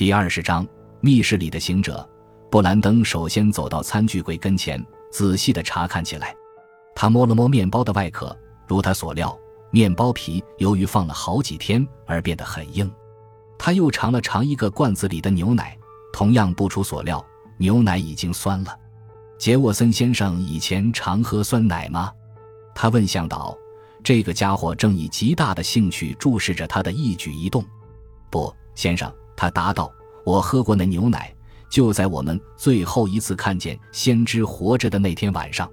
第二十章，密室里的行者。布兰登首先走到餐具柜跟前，仔细地查看起来。他摸了摸面包的外壳，如他所料，面包皮由于放了好几天而变得很硬。他又尝了尝一个罐子里的牛奶，同样不出所料，牛奶已经酸了。杰沃森先生以前常喝酸奶吗？他问向导。这个家伙正以极大的兴趣注视着他的一举一动。不，先生，他答道：“我喝过那牛奶，就在我们最后一次看见先知活着的那天晚上。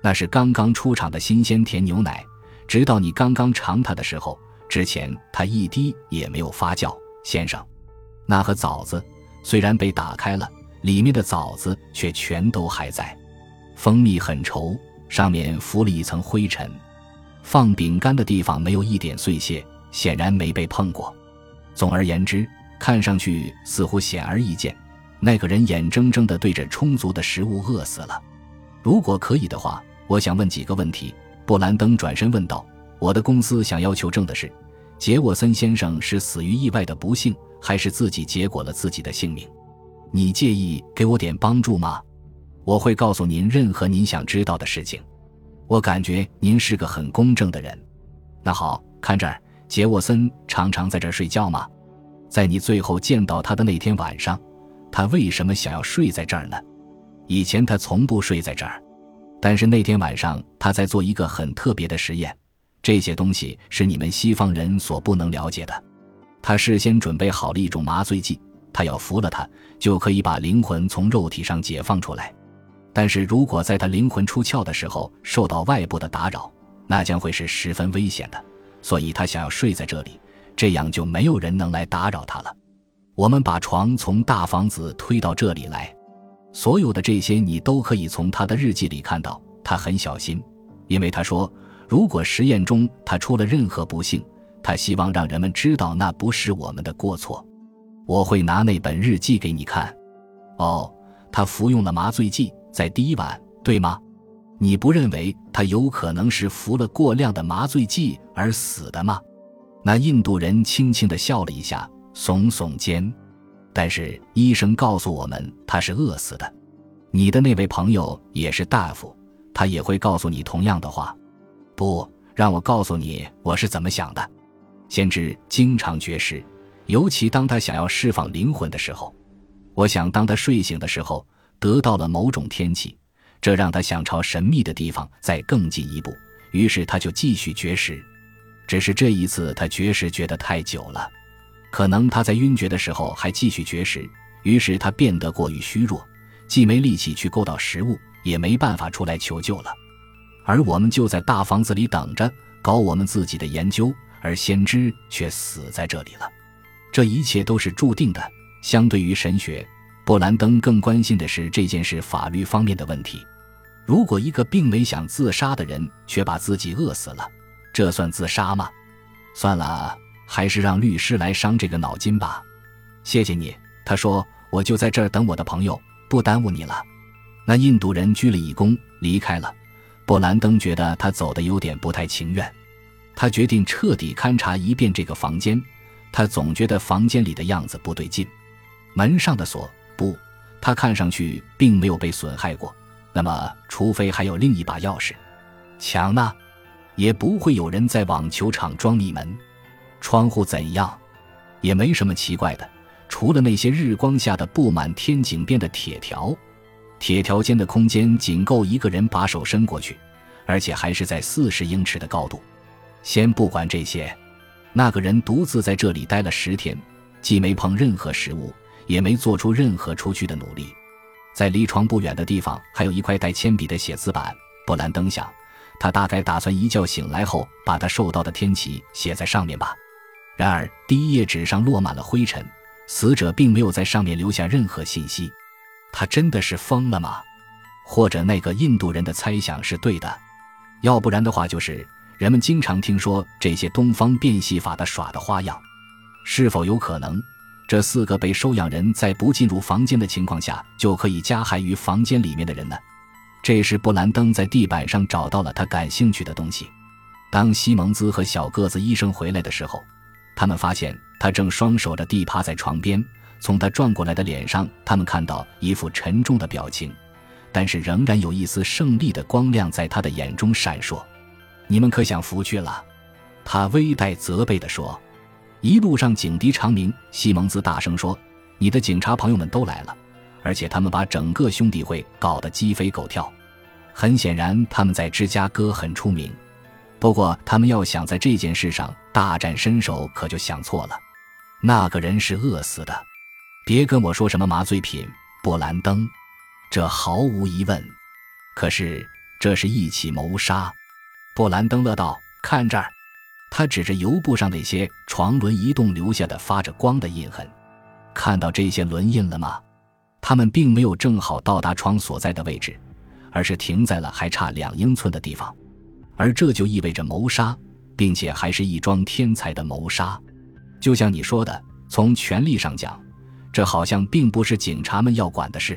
那是刚刚出厂的新鲜甜牛奶，直到你刚刚尝它的时候，之前它一滴也没有发酵。先生，那盒枣子虽然被打开了，里面的枣子却全都还在，蜂蜜很稠，上面浮了一层灰尘。”放饼干的地方没有一点碎屑，显然没被碰过。总而言之，看上去似乎显而易见，那个人眼睁睁地对着充足的食物饿死了。如果可以的话，我想问几个问题。布兰登转身问道：“我的公司想要求证的是，杰沃森先生是死于意外的不幸，还是自己结果了自己的性命？你介意给我点帮助吗？我会告诉您任何您想知道的事情。”我感觉您是个很公正的人。那好，看这儿，杰沃森常常在这儿睡觉吗？在你最后见到他的那天晚上，他为什么想要睡在这儿呢？以前他从不睡在这儿，但是那天晚上他在做一个很特别的实验。这些东西是你们西方人所不能了解的。他事先准备好了一种麻醉剂，他要服了它，就可以把灵魂从肉体上解放出来。但是如果在他灵魂出窍的时候受到外部的打扰，那将会是十分危险的。所以他想要睡在这里，这样就没有人能来打扰他了。我们把床从大房子推到这里来，所有的这些你都可以从他的日记里看到。他很小心，因为他说，如果实验中他出了任何不幸，他希望让人们知道那不是我们的过错。我会拿那本日记给你看。哦，他服用了麻醉剂。在第一晚，对吗？你不认为他有可能是服了过量的麻醉剂而死的吗？那印度人轻轻地笑了一下，耸耸肩。但是医生告诉我们他是饿死的。你的那位朋友也是大夫，他也会告诉你同样的话。不，让我告诉你我是怎么想的。先知经常绝食，尤其当他想要释放灵魂的时候。我想，当他睡醒的时候。得到了某种天气，这让他想朝神秘的地方再更进一步，于是他就继续绝食。只是这一次他绝食觉得太久了，可能他在晕厥的时候还继续绝食，于是他变得过于虚弱，既没力气去够到食物，也没办法出来求救了。而我们就在大房子里等着搞我们自己的研究，而先知却死在这里了。这一切都是注定的。相对于神学。布兰登更关心的是这件事法律方面的问题。如果一个并没想自杀的人却把自己饿死了，这算自杀吗？算了，还是让律师来伤这个脑筋吧。谢谢你，他说，我就在这儿等我的朋友，不耽误你了。那印度人鞠了一躬，离开了。布兰登觉得他走的有点不太情愿，他决定彻底勘察一遍这个房间。他总觉得房间里的样子不对劲，门上的锁。不，他看上去并没有被损害过。那么，除非还有另一把钥匙，墙呢？也不会有人在网球场装密门。窗户怎样？也没什么奇怪的，除了那些日光下的布满天井边的铁条。铁条间的空间仅够一个人把手伸过去，而且还是在四十英尺的高度。先不管这些，那个人独自在这里待了十天，既没碰任何食物。也没做出任何出去的努力，在离床不远的地方还有一块带铅笔的写字板。布兰登想，他大概打算一觉醒来后把他受到的天启写在上面吧。然而，第一页纸上落满了灰尘，死者并没有在上面留下任何信息。他真的是疯了吗？或者那个印度人的猜想是对的？要不然的话，就是人们经常听说这些东方变戏法的耍的花样，是否有可能？这四个被收养人在不进入房间的情况下就可以加害于房间里面的人呢？这时，布兰登在地板上找到了他感兴趣的东西。当西蒙兹和小个子医生回来的时候，他们发现他正双手着地趴在床边，从他转过来的脸上，他们看到一副沉重的表情，但是仍然有一丝胜利的光亮在他的眼中闪烁。你们可想拂去了？他微带责备地说。一路上警笛长鸣，西蒙兹大声说：“你的警察朋友们都来了，而且他们把整个兄弟会搞得鸡飞狗跳。很显然，他们在芝加哥很出名。不过，他们要想在这件事上大展身手，可就想错了。那个人是饿死的。别跟我说什么麻醉品，布兰登，这毫无疑问。可是，这是一起谋杀。”布兰登乐道：“看这儿。”他指着油布上那些床轮移动留下的发着光的印痕，看到这些轮印了吗？他们并没有正好到达窗所在的位置，而是停在了还差两英寸的地方，而这就意味着谋杀，并且还是一桩天才的谋杀。就像你说的，从权力上讲，这好像并不是警察们要管的事，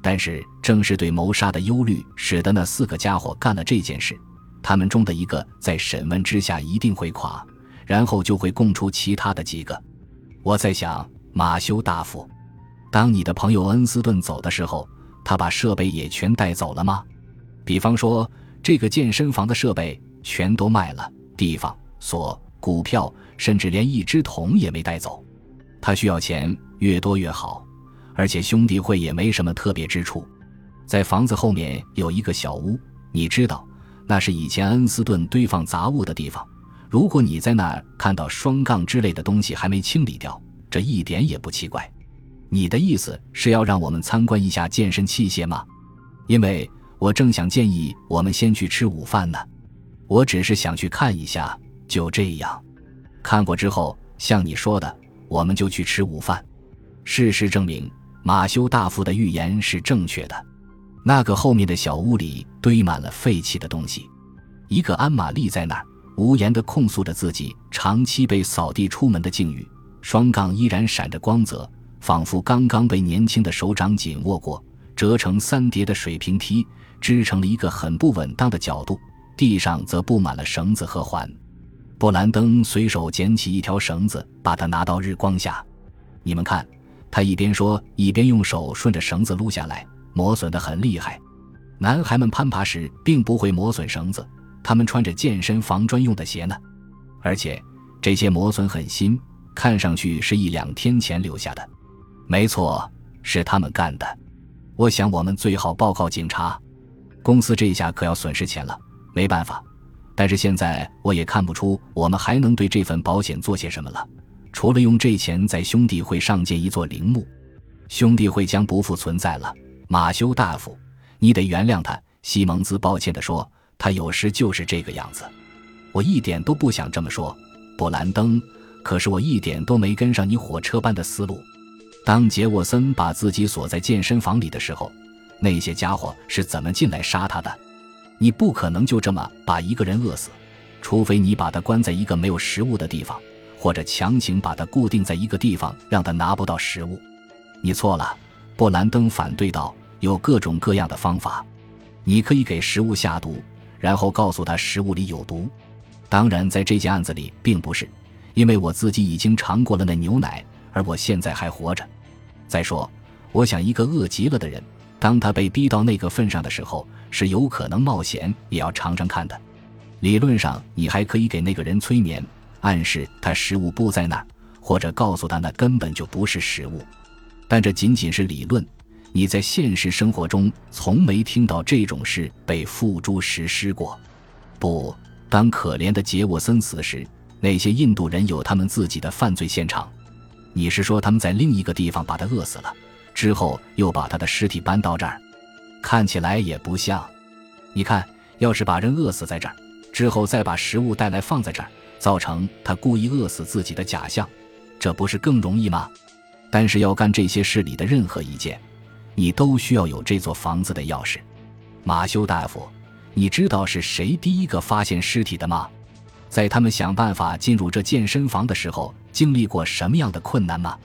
但是正是对谋杀的忧虑，使得那四个家伙干了这件事。他们中的一个在审问之下一定会垮，然后就会供出其他的几个。我在想，马修大夫，当你的朋友恩斯顿走的时候，他把设备也全带走了吗？比方说，这个健身房的设备全都卖了，地方、锁、股票，甚至连一只桶也没带走。他需要钱，越多越好。而且兄弟会也没什么特别之处，在房子后面有一个小屋，你知道。那是以前恩斯顿堆放杂物的地方。如果你在那儿看到双杠之类的东西还没清理掉，这一点也不奇怪。你的意思是要让我们参观一下健身器械吗？因为我正想建议我们先去吃午饭呢。我只是想去看一下，就这样。看过之后，像你说的，我们就去吃午饭。事实证明，马修大夫的预言是正确的。那个后面的小屋里堆满了废弃的东西，一个安玛丽在那儿无言地控诉着自己长期被扫地出门的境遇。双杠依然闪着光泽，仿佛刚刚被年轻的手掌紧握过。折成三叠的水平梯支成了一个很不稳当的角度，地上则布满了绳子和环。布兰登随手捡起一条绳子，把它拿到日光下。你们看，他一边说，一边用手顺着绳子撸下来。磨损的很厉害，男孩们攀爬时并不会磨损绳子，他们穿着健身房专用的鞋呢。而且这些磨损很新，看上去是一两天前留下的。没错，是他们干的。我想我们最好报告警察。公司这下可要损失钱了，没办法。但是现在我也看不出我们还能对这份保险做些什么了，除了用这钱在兄弟会上建一座陵墓。兄弟会将不复存在了。马修大夫，你得原谅他。”西蒙兹抱歉地说，“他有时就是这个样子。”我一点都不想这么说，布兰登。可是我一点都没跟上你火车般的思路。当杰沃森把自己锁在健身房里的时候，那些家伙是怎么进来杀他的？你不可能就这么把一个人饿死，除非你把他关在一个没有食物的地方，或者强行把他固定在一个地方，让他拿不到食物。你错了，布兰登反对道。有各种各样的方法，你可以给食物下毒，然后告诉他食物里有毒。当然，在这件案子里并不是，因为我自己已经尝过了那牛奶，而我现在还活着。再说，我想一个饿极了的人，当他被逼到那个份上的时候，是有可能冒险也要尝尝看的。理论上，你还可以给那个人催眠，暗示他食物不在那儿，或者告诉他那根本就不是食物。但这仅仅是理论。你在现实生活中从没听到这种事被付诸实施过。不，当可怜的杰沃森死时，那些印度人有他们自己的犯罪现场。你是说他们在另一个地方把他饿死了，之后又把他的尸体搬到这儿？看起来也不像。你看，要是把人饿死在这儿，之后再把食物带来放在这儿，造成他故意饿死自己的假象，这不是更容易吗？但是要干这些事里的任何一件。你都需要有这座房子的钥匙，马修大夫，你知道是谁第一个发现尸体的吗？在他们想办法进入这健身房的时候，经历过什么样的困难吗？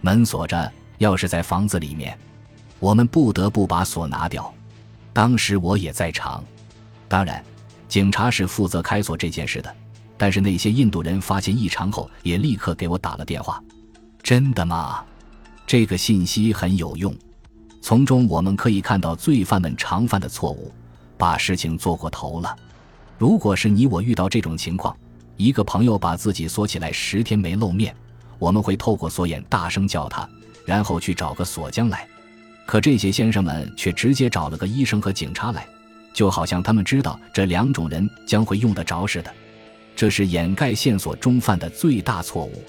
门锁着，钥匙在房子里面，我们不得不把锁拿掉。当时我也在场，当然，警察是负责开锁这件事的。但是那些印度人发现异常后，也立刻给我打了电话。真的吗？这个信息很有用，从中我们可以看到罪犯们常犯的错误，把事情做过头了。如果是你我遇到这种情况，一个朋友把自己锁起来十天没露面，我们会透过锁眼大声叫他，然后去找个锁匠来。可这些先生们却直接找了个医生和警察来，就好像他们知道这两种人将会用得着似的。这是掩盖线索中犯的最大错误。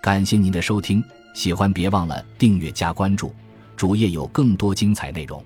感谢您的收听，喜欢别忘了订阅加关注，主页有更多精彩内容。